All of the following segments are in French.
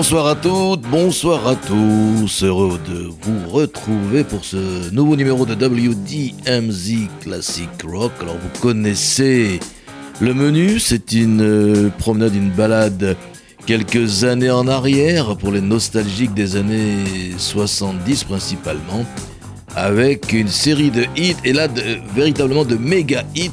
Bonsoir à toutes, bonsoir à tous. Heureux de vous retrouver pour ce nouveau numéro de WDMZ Classic Rock. Alors vous connaissez le menu, c'est une euh, promenade, une balade quelques années en arrière pour les nostalgiques des années 70 principalement, avec une série de hits et là véritablement de méga hits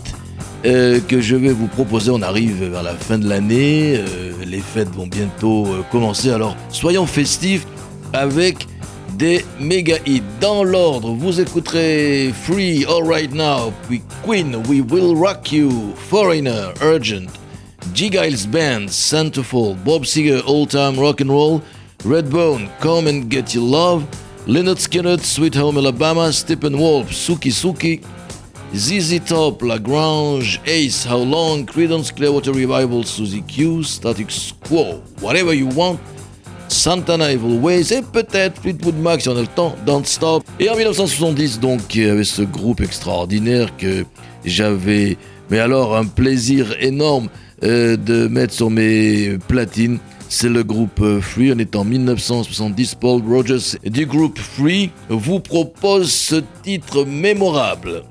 euh, que je vais vous proposer. On arrive vers la fin de l'année, euh, les fêtes vont bientôt euh, commencer, alors soyons festifs avec des méga hits. Dans l'ordre, vous écouterez Free, All Right Now, puis Queen, We Will Rock You, Foreigner, Urgent, G. Giles Band, Centerfold, Bob Seger, Old Time Rock and Roll, Redbone, Come and Get Your Love, Leonard Skinner, Sweet Home Alabama, Steppenwolf, Suki Suki, ZZ Top, Lagrange, Ace, How Long, Creedence Clearwater Revival, Suzy Q, Static Quo, Whatever You Want, Santana Evil Ways et peut-être Fleetwood Mac si on a le temps, Don't Stop. Et en 1970 donc, il y avait ce groupe extraordinaire que j'avais, mais alors un plaisir énorme euh, de mettre sur mes platines. C'est le groupe euh, Free. On est en 1970. Paul Rogers du groupe Free vous propose ce titre mémorable.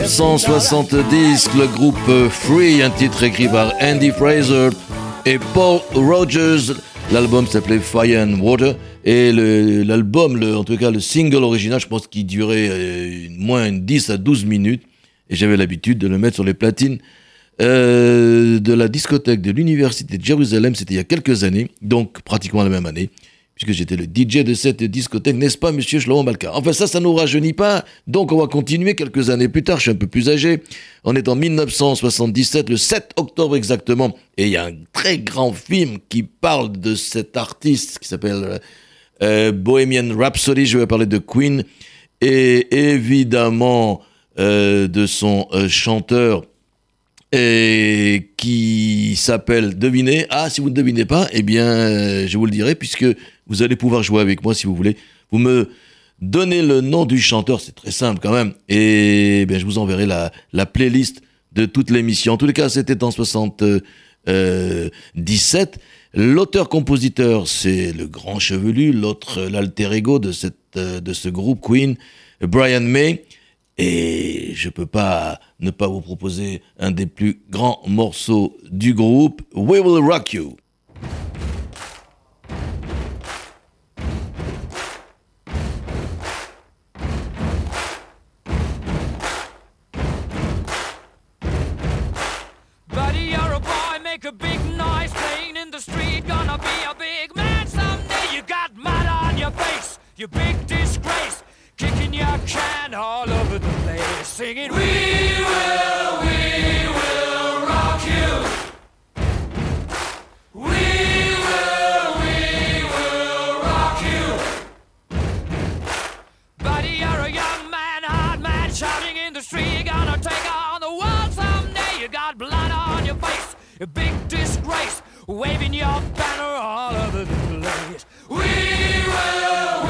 1970, le groupe Free, un titre écrit par Andy Fraser et Paul Rogers. L'album s'appelait Fire and Water et l'album, en tout cas le single original, je pense qu'il durait euh, moins de 10 à 12 minutes et j'avais l'habitude de le mettre sur les platines euh, de la discothèque de l'université de Jérusalem, c'était il y a quelques années, donc pratiquement la même année puisque j'étais le DJ de cette discothèque, n'est-ce pas, monsieur Shlomo Malka? Enfin, ça, ça nous rajeunit pas, donc on va continuer. Quelques années plus tard, je suis un peu plus âgé. On est en 1977, le 7 octobre exactement, et il y a un très grand film qui parle de cet artiste qui s'appelle euh, Bohemian Rhapsody, je vais parler de Queen, et évidemment euh, de son euh, chanteur et qui s'appelle Devinez. Ah, si vous ne devinez pas, eh bien, euh, je vous le dirai, puisque vous allez pouvoir jouer avec moi si vous voulez. Vous me donnez le nom du chanteur, c'est très simple quand même, et bien, je vous enverrai la, la playlist de toute l'émission. En tous les cas, c'était en 77. Euh, L'auteur-compositeur, c'est le grand chevelu, l'autre, l'alter ego de, cette, de ce groupe Queen, Brian May. Et je peux pas ne pas vous proposer un des plus grands morceaux du groupe, We Will Rock You. You big disgrace kicking your can all over the place, singing, We will, we will rock you. We will, we will rock you. Buddy, you're a young man, hard man, shouting in the street. You're gonna take on the world someday. You got blood on your face, a big disgrace, waving your banner all over the place. We will, we will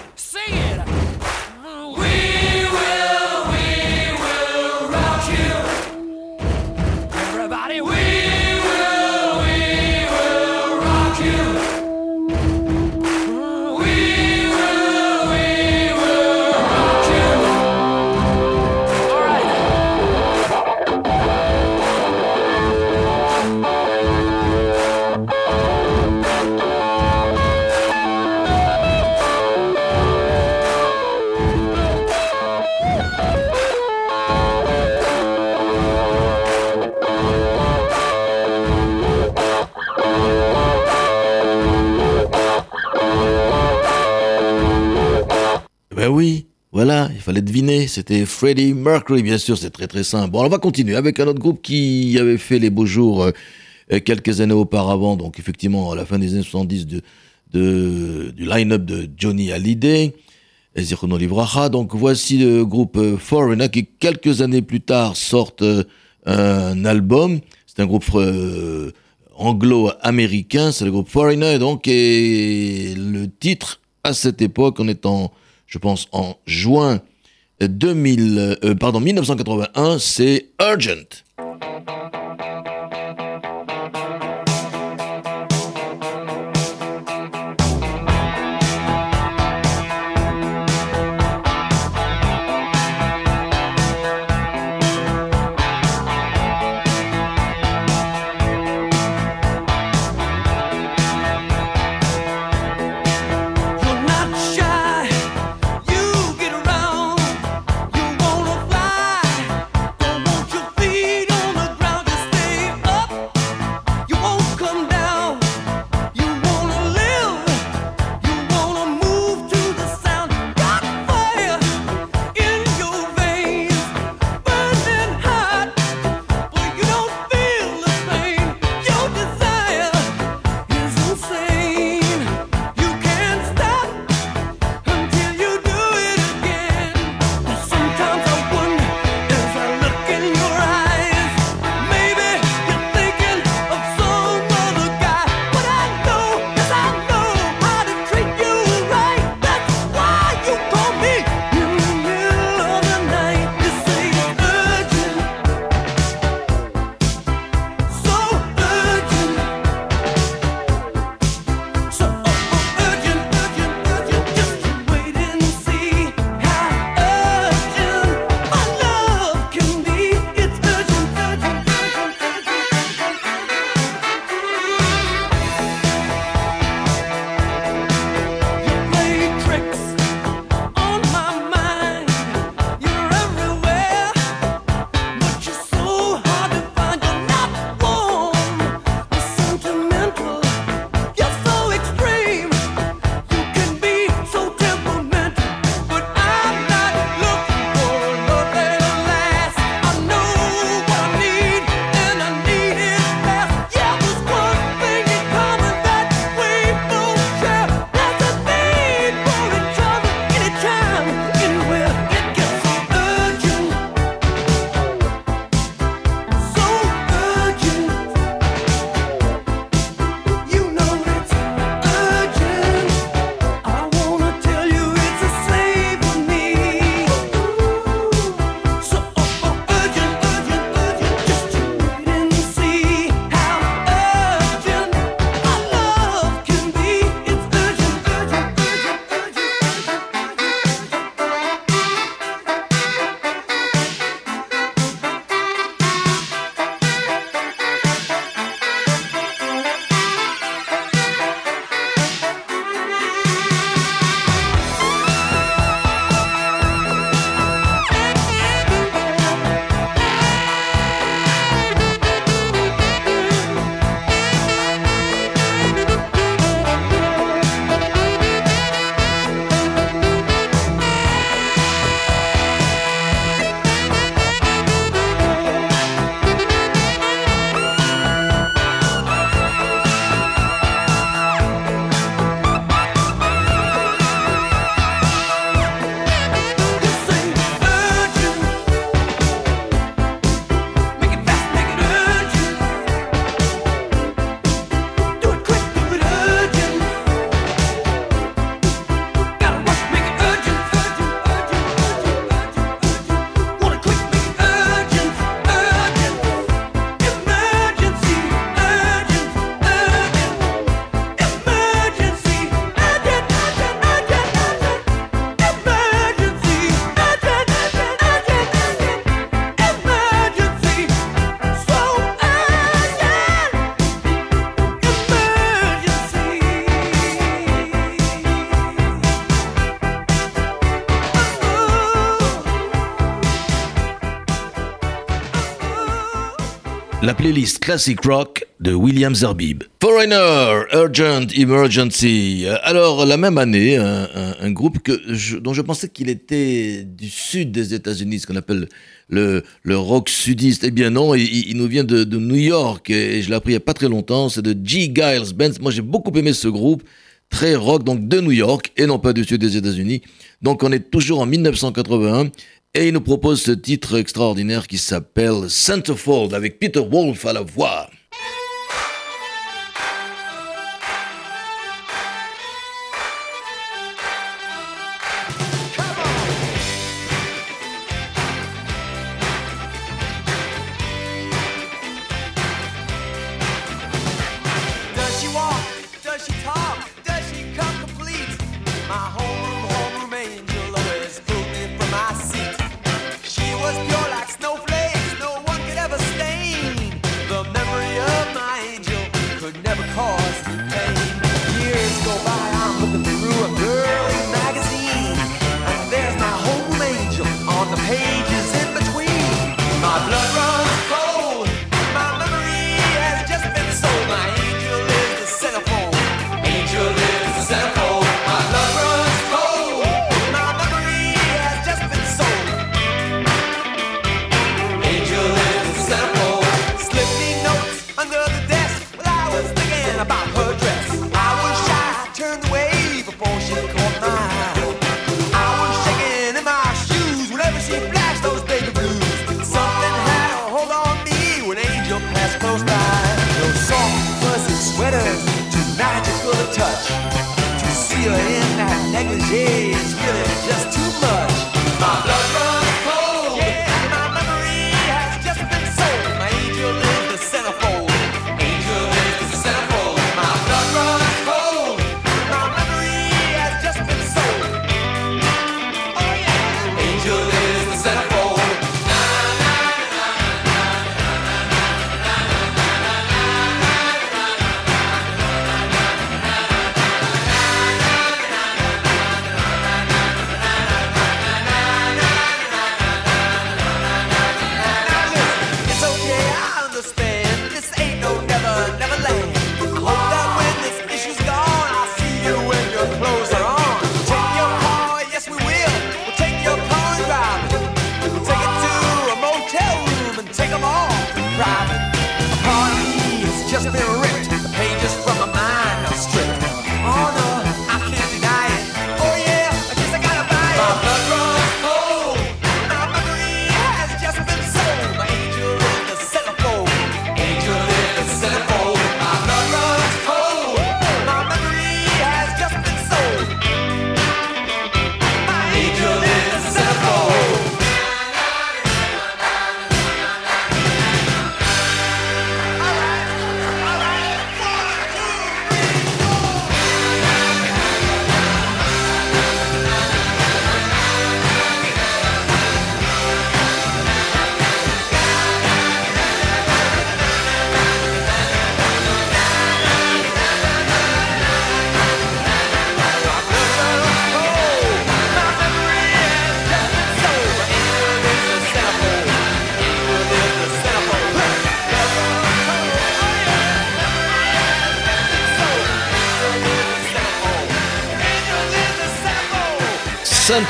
Voilà, il fallait deviner, c'était Freddie Mercury, bien sûr, c'est très très simple. Bon, on va continuer avec un autre groupe qui avait fait les beaux jours euh, euh, quelques années auparavant, donc effectivement à la fin des années 70 de, du line-up de Johnny Hallyday, et Livracha. Donc voici le groupe euh, Foreigner qui quelques années plus tard sort euh, un album. C'est un groupe anglo-américain, c'est le groupe Foreigner, donc et le titre à cette époque, on est en, je pense, en juin 2000, euh, pardon, 1981, c'est Urgent. Playlist Classic Rock de William Zerbib. Foreigner, Urgent Emergency. Alors, la même année, un, groupe dont je pensais qu'il était du sud des États-Unis, ce qu'on appelle le, le, rock sudiste. Eh bien non, il, nous vient de, New York et je l'ai appris il n'y a pas très longtemps. C'est de G. Giles Benz. Moi, j'ai beaucoup aimé ce groupe. Très rock, donc de New York et non pas du sud des États-Unis. Donc on est toujours en 1981 et il nous propose ce titre extraordinaire qui s'appelle Centerfold avec Peter Wolf à la voix.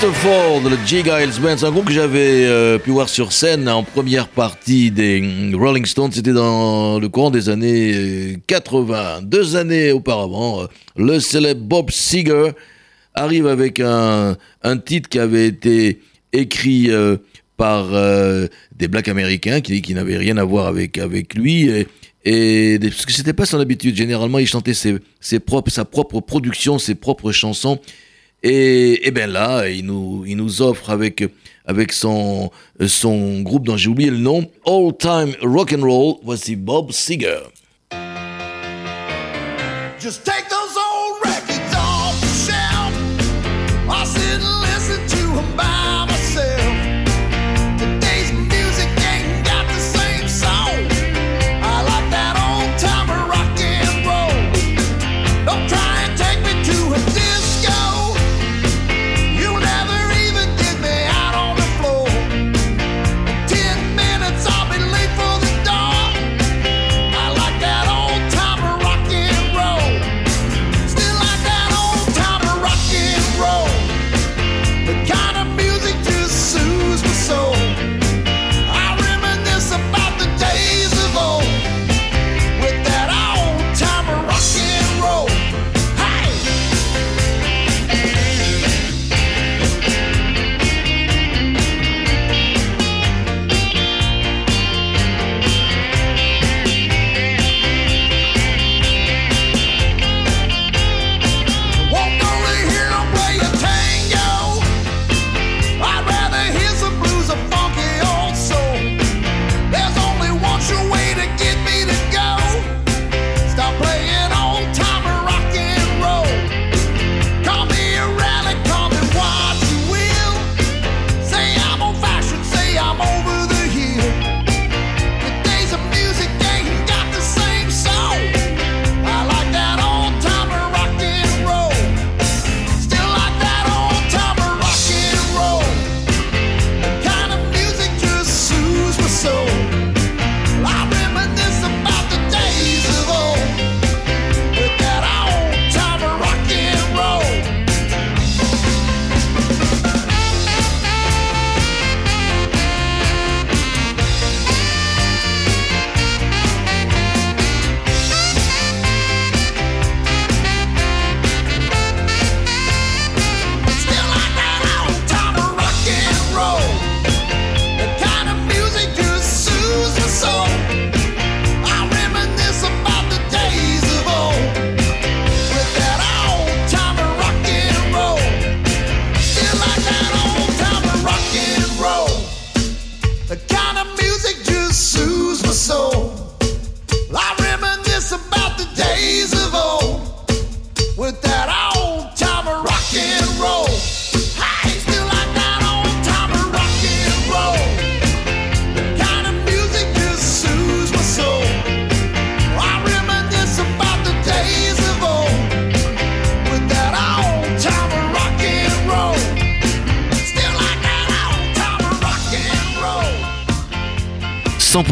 Centerfold, le G. Giles Band, un groupe que j'avais euh, pu voir sur scène en première partie des Rolling Stones. C'était dans le courant des années 80. Euh, Deux années auparavant, euh, le célèbre Bob Seger arrive avec un, titre qui avait été écrit par des blacks américains qui, qui n'avaient rien à voir avec, avec lui. Et parce que c'était pas son habitude. Généralement, il chantait ses, ses propres, sa propre production, ses propres chansons. Et, et bien là, il nous, il nous offre avec, avec son, son groupe dont j'ai oublié le nom, All Time Rock and Roll, voici Bob Seger.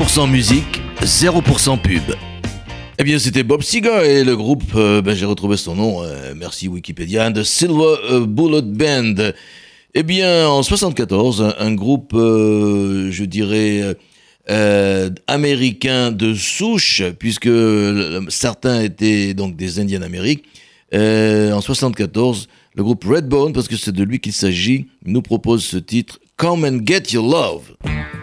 100% musique, 0% pub. Eh bien, c'était Bob Seger et le groupe, euh, ben, j'ai retrouvé son nom, euh, merci Wikipédia, The Silver euh, Bullet Band. Eh bien, en 74, un, groupe, je dirais, américain de souche, puisque certains étaient donc des Indiens d'Amérique. en 74, le groupe Redbone, parce que c'est de lui qu'il s'agit, nous propose ce titre, Come and Get Your Love.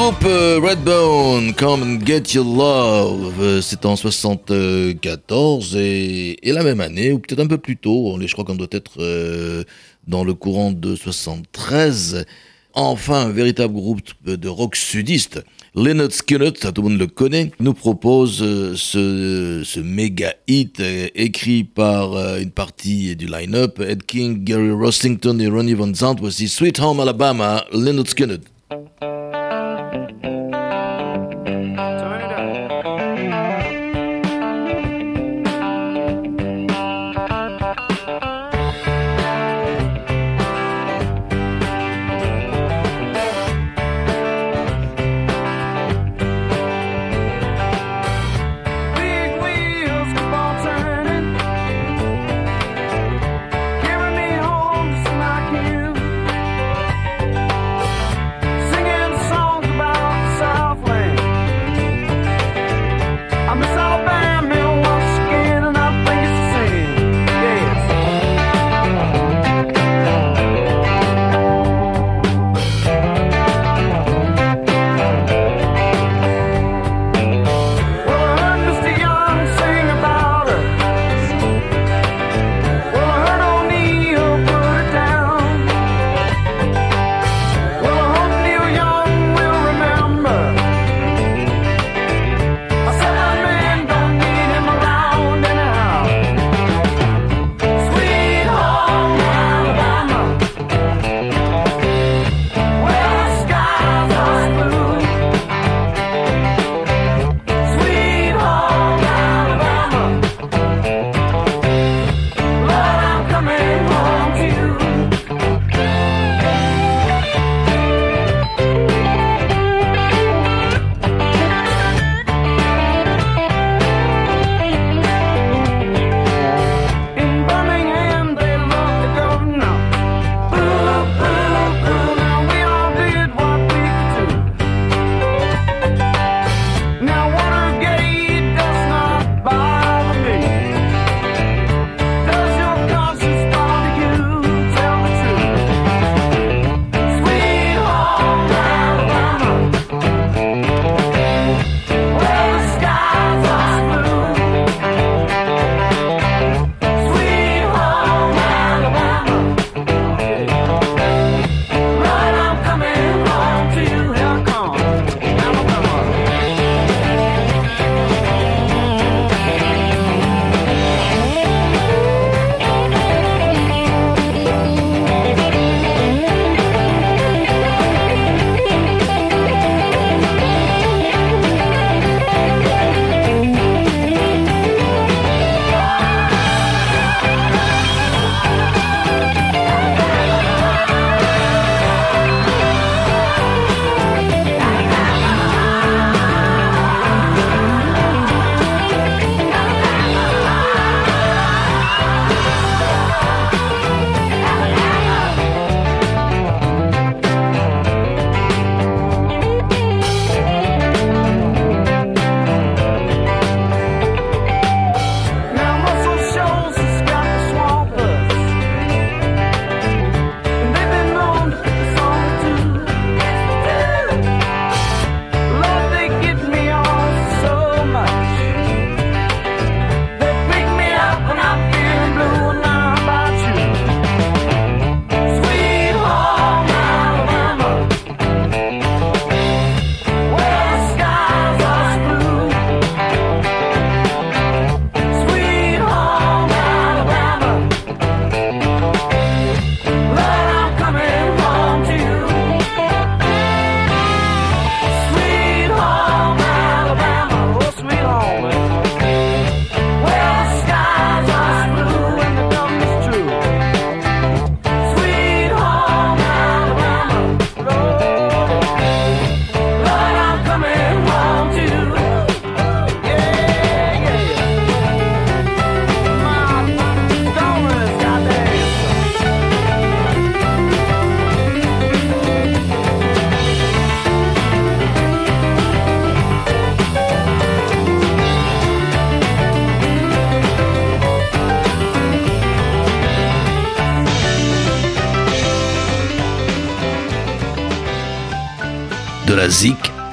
Groupe euh, Redbone, Come and Get Your Love, euh, c'est en 74 et, la même année, ou peut-être un peu plus tôt, je crois qu'on doit être euh, dans le courant de 73. Enfin, un véritable groupe de rock sudiste, Leonard Skinner, ça tout le monde le connaît, nous propose ce, ce méga hit écrit par une partie du line-up, Ed King, Gary Rossington et Ronnie Van Zant. Voici Sweet Home Alabama, Leonard Skinner.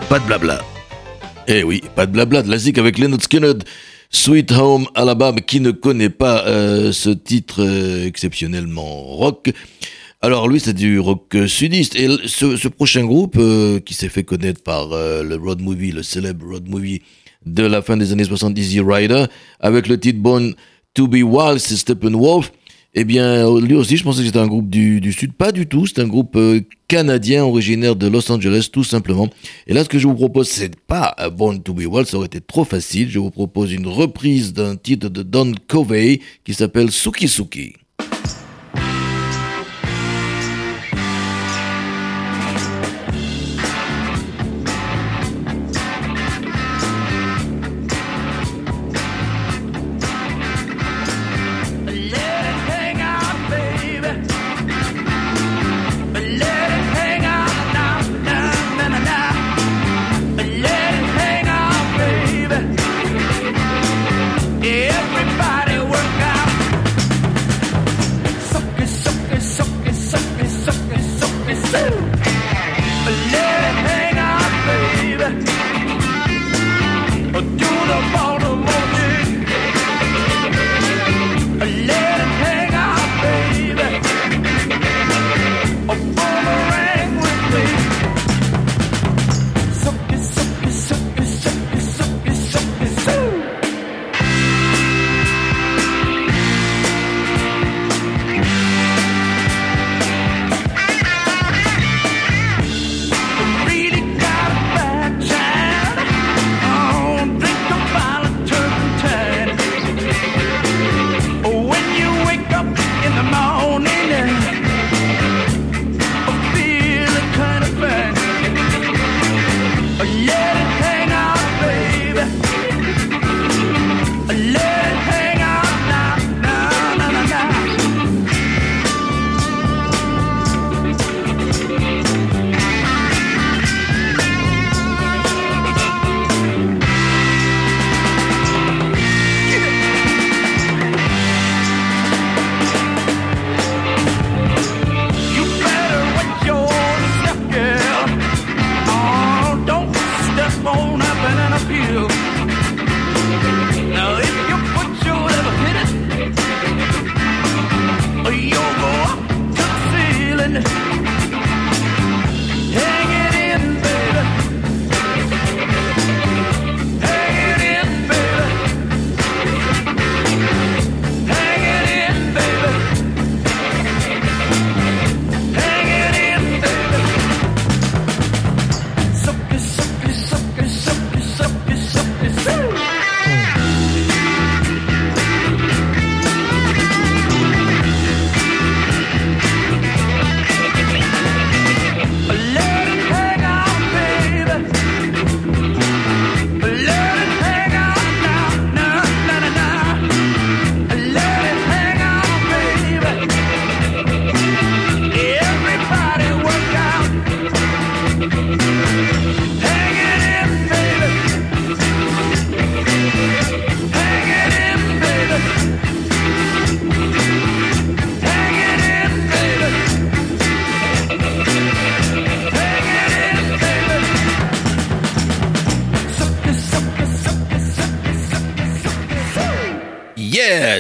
Pas de blabla. Eh oui, pas de blabla, de la zik avec Leonard Skinner. Sweet Home Alabama, qui ne connaît pas euh, ce titre euh, exceptionnellement rock alors lui, c'est du rock sudiste. Et ce, prochain groupe euh, qui s'est fait connaître par le road movie, le célèbre road movie de la fin des années 70, The Rider, avec le titre Born to be Wild, c'est Steppenwolf. Eh bien, lui aussi, je pensais que c'était un groupe du, Sud. Pas du tout, c'est un groupe canadien originaire de Los Angeles, tout simplement. Et là, ce que je vous propose, c'est pas Born to be Wild, ça aurait été trop facile. Je vous propose une reprise d'un titre de Don Covey qui s'appelle Suki Suki.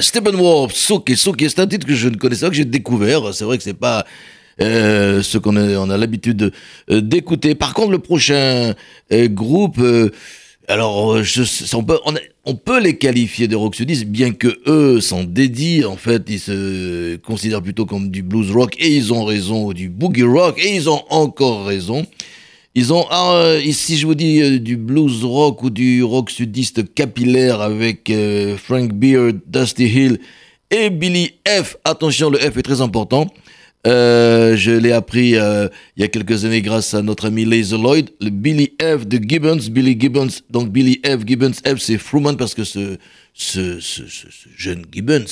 Steppenwolf, Souki, Souki, c'est un titre que je ne connaissais pas, que j'ai découvert. C'est vrai que c'est pas euh, ce qu'on a, l'habitude euh, d'écouter. Par contre, le prochain euh, groupe, alors on, peut, les qualifier de rock sudiste, bien que eux s'en dédient. En fait, ils se considèrent plutôt comme du blues rock et ils ont raison, du boogie rock et ils ont encore raison. Ils ont, ah, ici je vous dis euh, du blues rock ou du rock sudiste capillaire avec euh, Frank Beard, Dusty Hill et Billy F. Attention, le F est très important. Euh, je l'ai appris il y a quelques années grâce à notre ami Laser Lloyd. Le Billy F de Gibbons, Billy Gibbons, donc Billy F. Gibbons F, c'est Fruman parce que ce, ce, jeune Gibbons,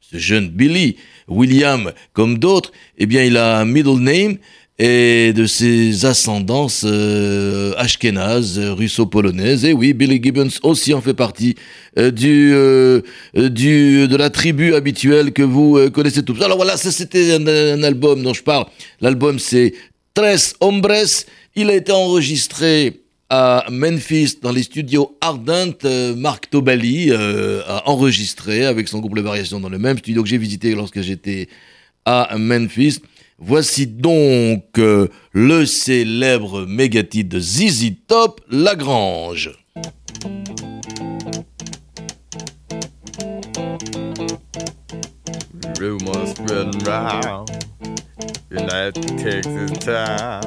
ce jeune Billy, William, comme d'autres, eh bien, il a un middle name et de ses ascendances euh, ashkénazes, russo-polonaises. Et oui, Billy Gibbons aussi en fait partie euh, du, euh, du, de la tribu habituelle que vous connaissez tous. Alors voilà, c'était un, album dont je parle. L'album c'est Tres Hombres Il a été enregistré à Memphis dans les studios Ardent. Euh, Marc Tobali euh, a enregistré avec son groupe de Variations dans le même studio que j'ai visité lorsque j'étais à Memphis. Voici donc euh, le célèbre mégatite de ZZ Top, Lagrange. Rumors spreading round that Texas town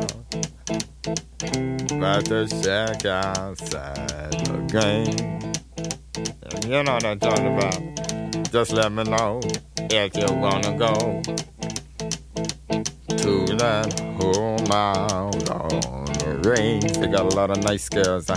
about the shack outside the game. You know what I'm talking about. Just let me know if you wanna go to that. Oh my god. it rains. They got a lot of nice girls.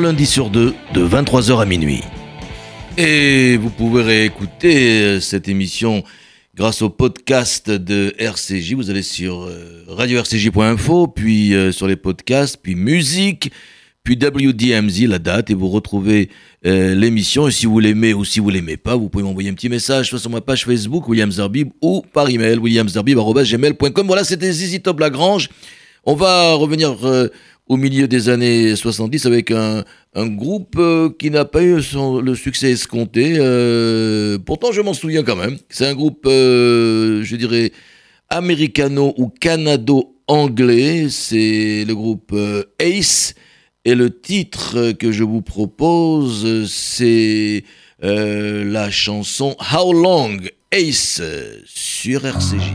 Un lundi sur deux, de 23h à minuit. Et vous pouvez réécouter euh, cette émission grâce au podcast de RCJ. Vous allez sur euh, radio-rcj.info, puis euh, sur les podcasts, puis musique, puis WDMZ, la date, et vous retrouvez l'émission. Et si vous l'aimez ou si vous l'aimez pas, vous pouvez m'envoyer un petit message, soit sur ma page Facebook, William Zarbib, ou par email, williamzarbib.gmail.com. Voilà, c'était Zizi Top Lagrange. On va revenir au milieu des années 70 avec un, un groupe euh, qui n'a pas eu le succès escompté. euh, pourtant, je m'en souviens quand même. C'est un groupe, euh, je dirais, américano ou canado-anglais. C'est le groupe Ace. Et le titre que je vous propose, c'est la chanson How Long? Ace sur RCJ.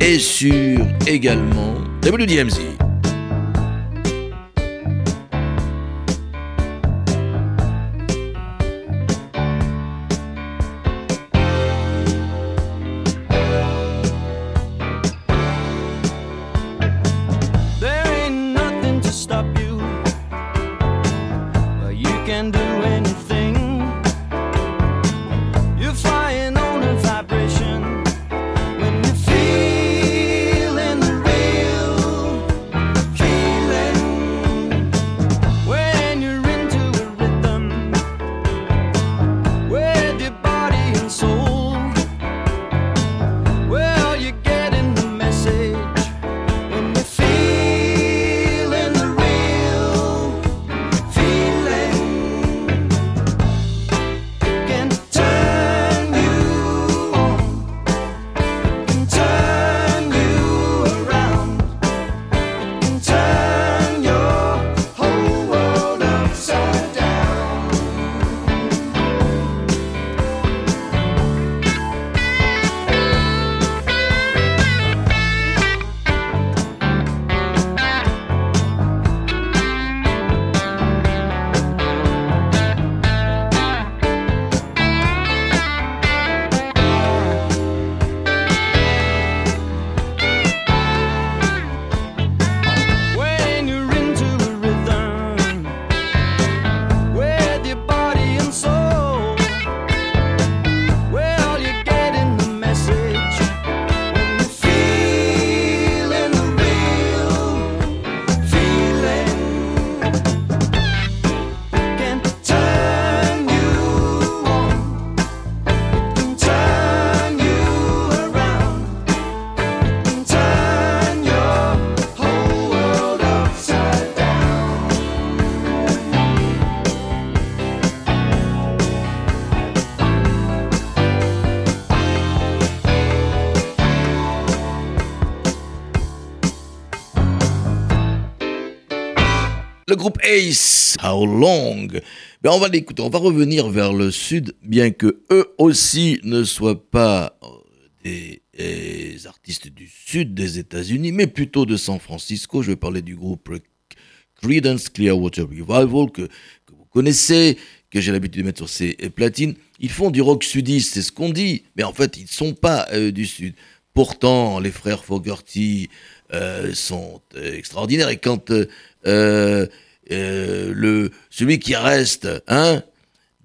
Et sur également WDMZ. How Long? Ben, On va l'écouter, on va revenir vers le sud, bien que eux aussi ne soient pas euh, des, artistes du sud des États-Unis, mais plutôt de San Francisco. Je vais parler du groupe Creedence Clearwater Revival, que, vous connaissez, que j'ai l'habitude de mettre sur ces platines. Ils font du rock sudiste, c'est ce qu'on dit, mais en fait, ils ne sont pas euh, du sud. Pourtant, les frères Fogerty euh, sont extraordinaires. Et quand le, celui qui reste, hein,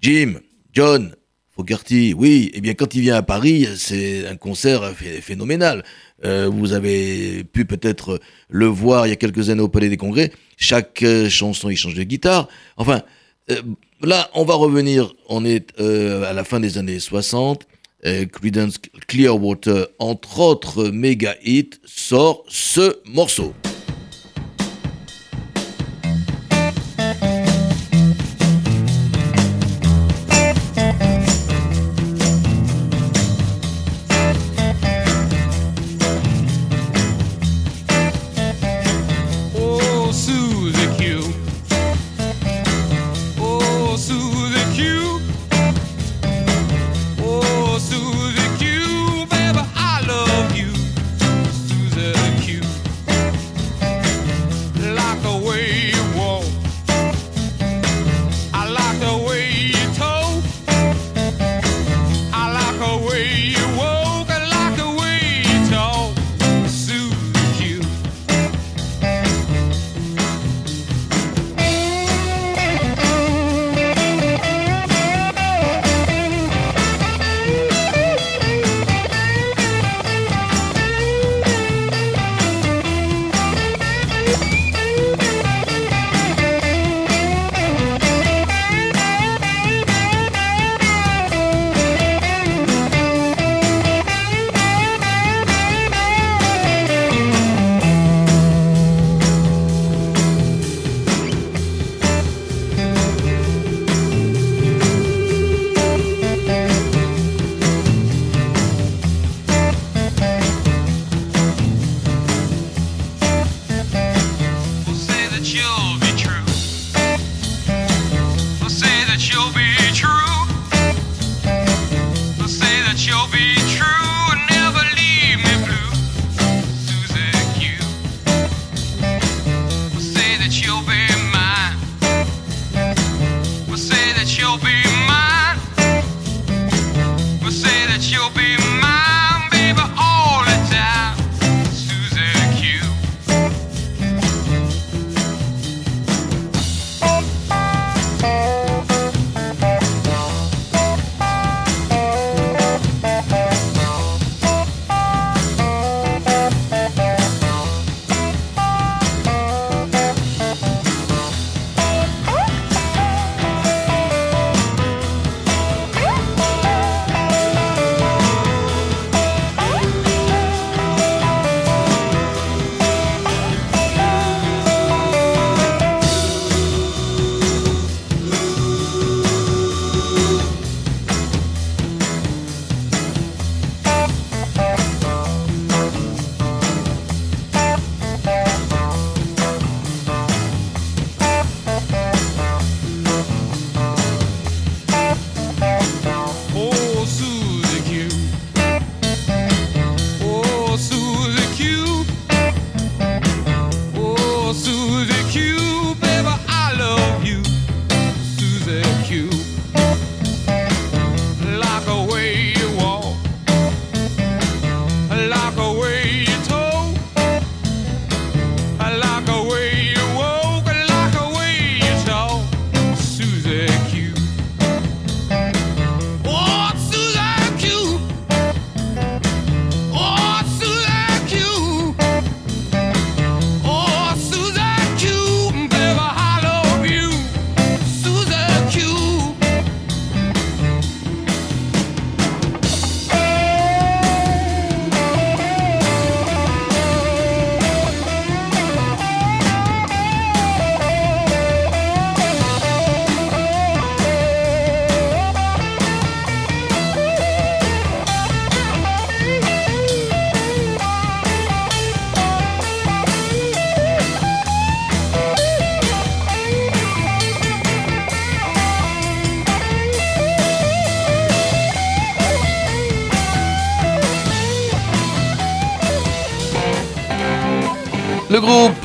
Jim, John, Fogerty, oui, eh bien quand il vient à Paris, c'est un concert phénoménal. vous avez pu peut-être le voir il y a quelques années au Palais des Congrès. Chaque chanson, il change de guitare. Enfin, là, on va revenir, on est euh, à la fin des années 60. Euh, Creedence Clearwater, entre autres méga hits, sort ce morceau.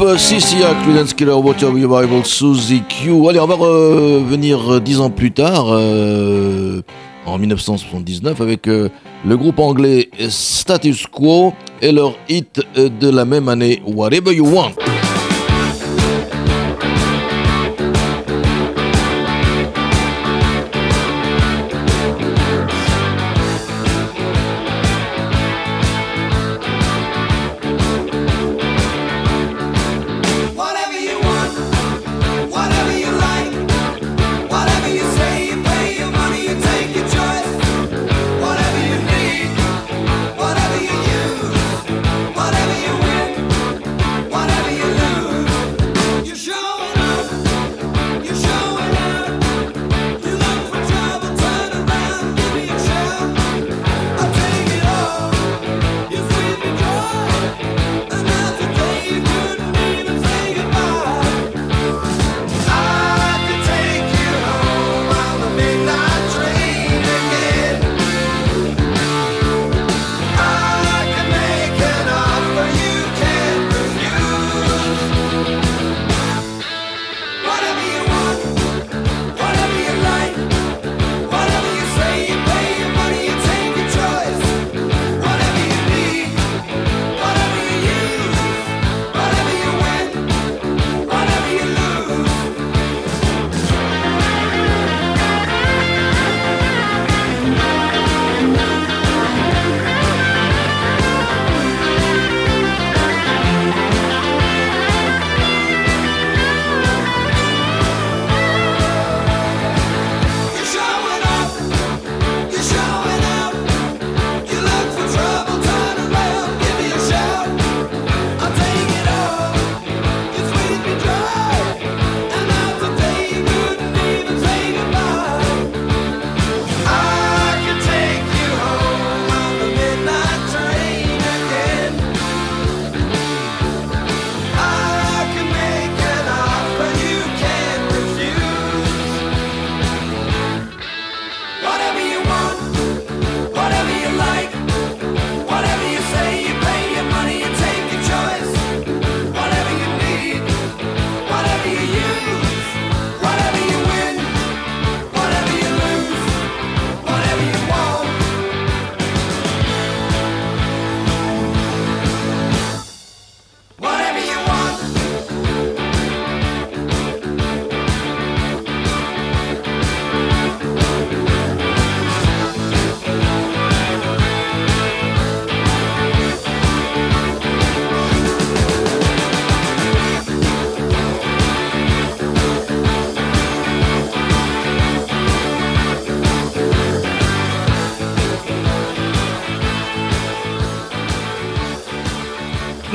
Le groupe CCA, Creedence Killer Water Revival, Suzy Q. Allez, on va revenir dix ans plus tard, euh, en 1979, avec euh, le groupe anglais Status Quo et leur hit de la même année, Whatever You Want.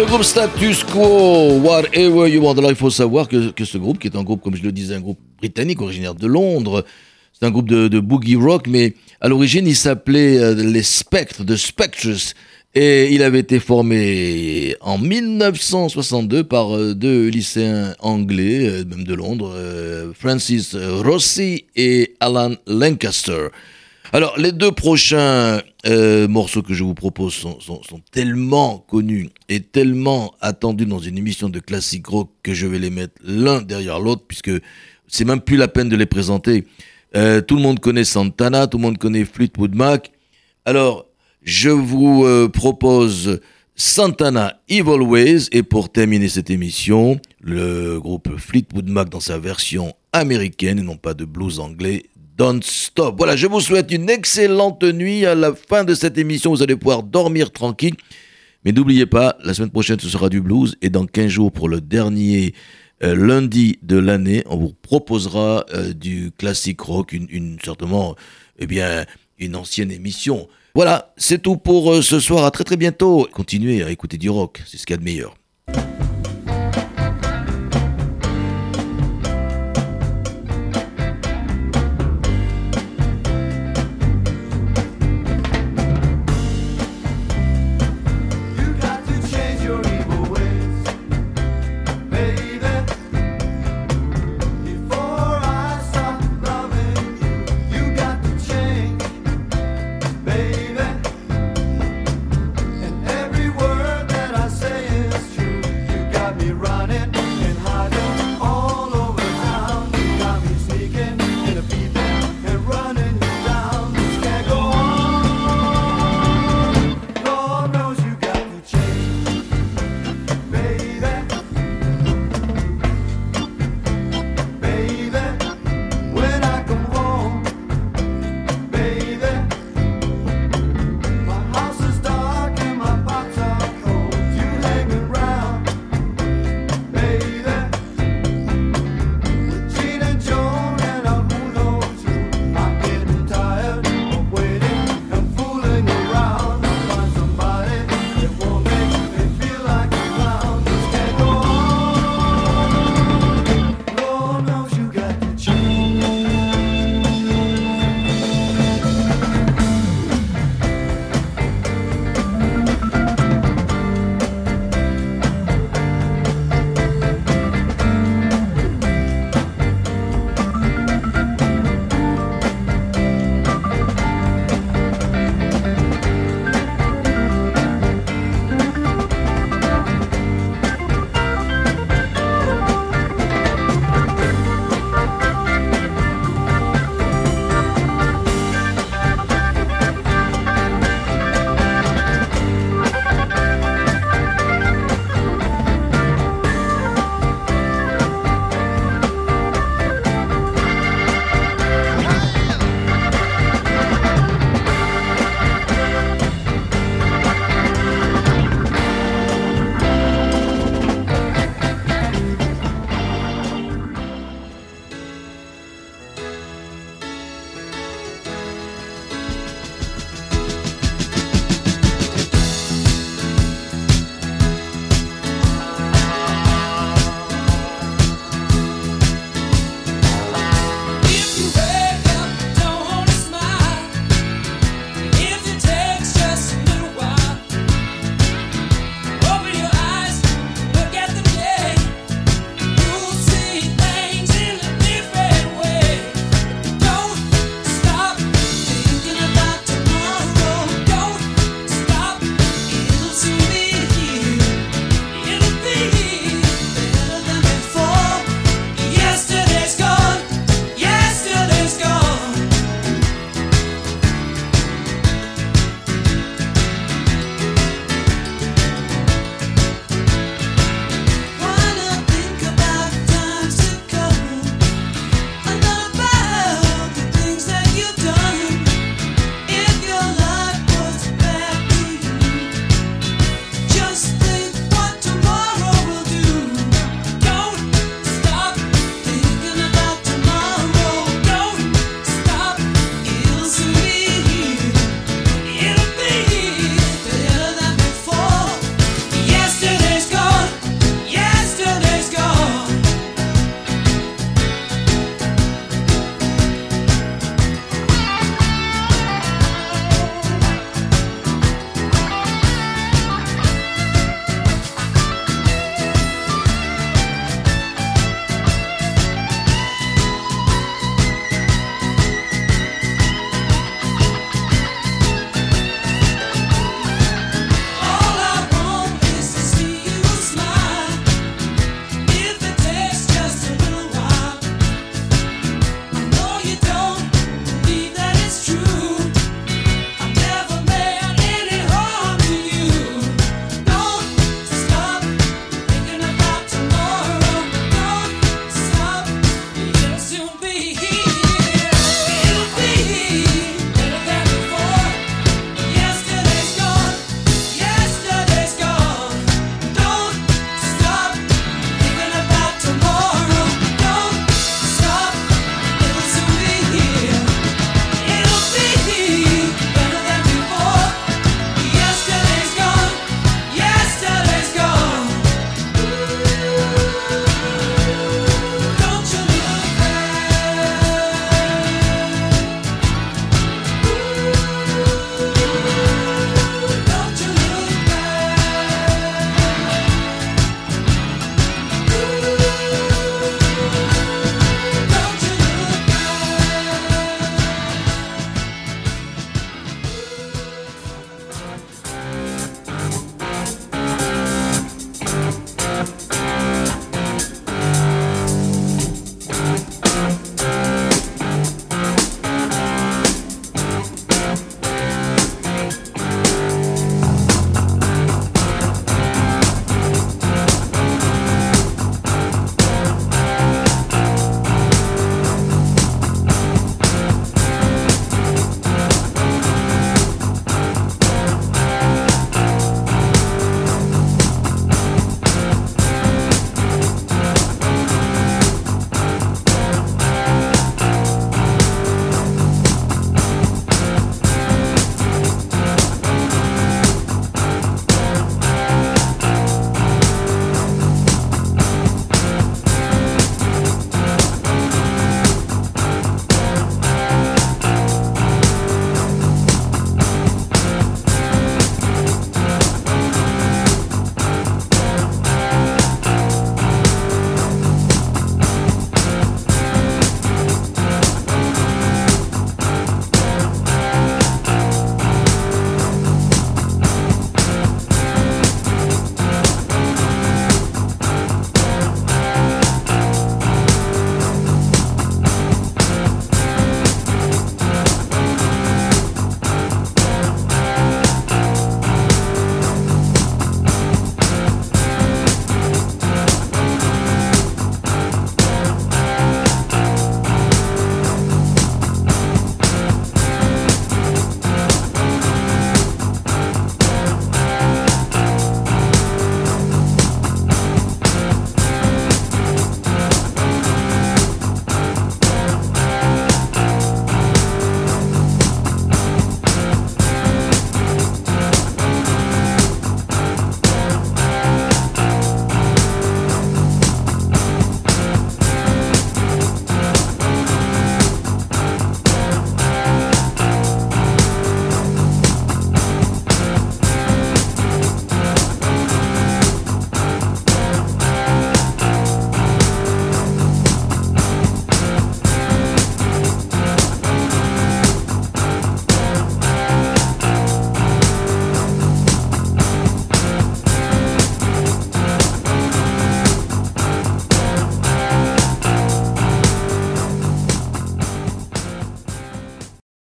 Groupe Status Quo, Whatever You Want. Alors il faut savoir que, que, ce groupe, qui est un groupe, comme je le disais, un groupe britannique originaire de Londres, c'est un groupe de, de, boogie rock, mais à l'origine il s'appelait euh, les Spectres, de Spectres. Et il avait été formé en 1962 par euh, deux lycéens anglais, euh, même de Londres, Francis Rossi et Alan Lancaster. Alors, les deux prochains euh, morceaux que je vous propose sont, tellement connus et tellement attendus dans une émission de classique rock que je vais les mettre l'un derrière l'autre, puisque c'est même plus la peine de les présenter. Euh, tout le monde connaît Santana, tout le monde connaît Fleetwood Mac. Alors, je vous euh, propose Santana Evil Ways, et pour terminer cette émission, le groupe Fleetwood Mac dans sa version américaine et non pas de blues anglais Don't Stop. Voilà, je vous souhaite une excellente nuit. À la fin de cette émission, vous allez pouvoir dormir tranquille. Mais n'oubliez pas, la semaine prochaine, ce sera du blues. Et dans 15 jours, pour le dernier euh, lundi de l'année, on vous proposera euh, du classique rock, une, certainement, eh bien, une ancienne émission. Voilà, c'est tout pour euh, ce soir. À très très bientôt. Continuez à écouter du rock, c'est ce qu'il y a de meilleur.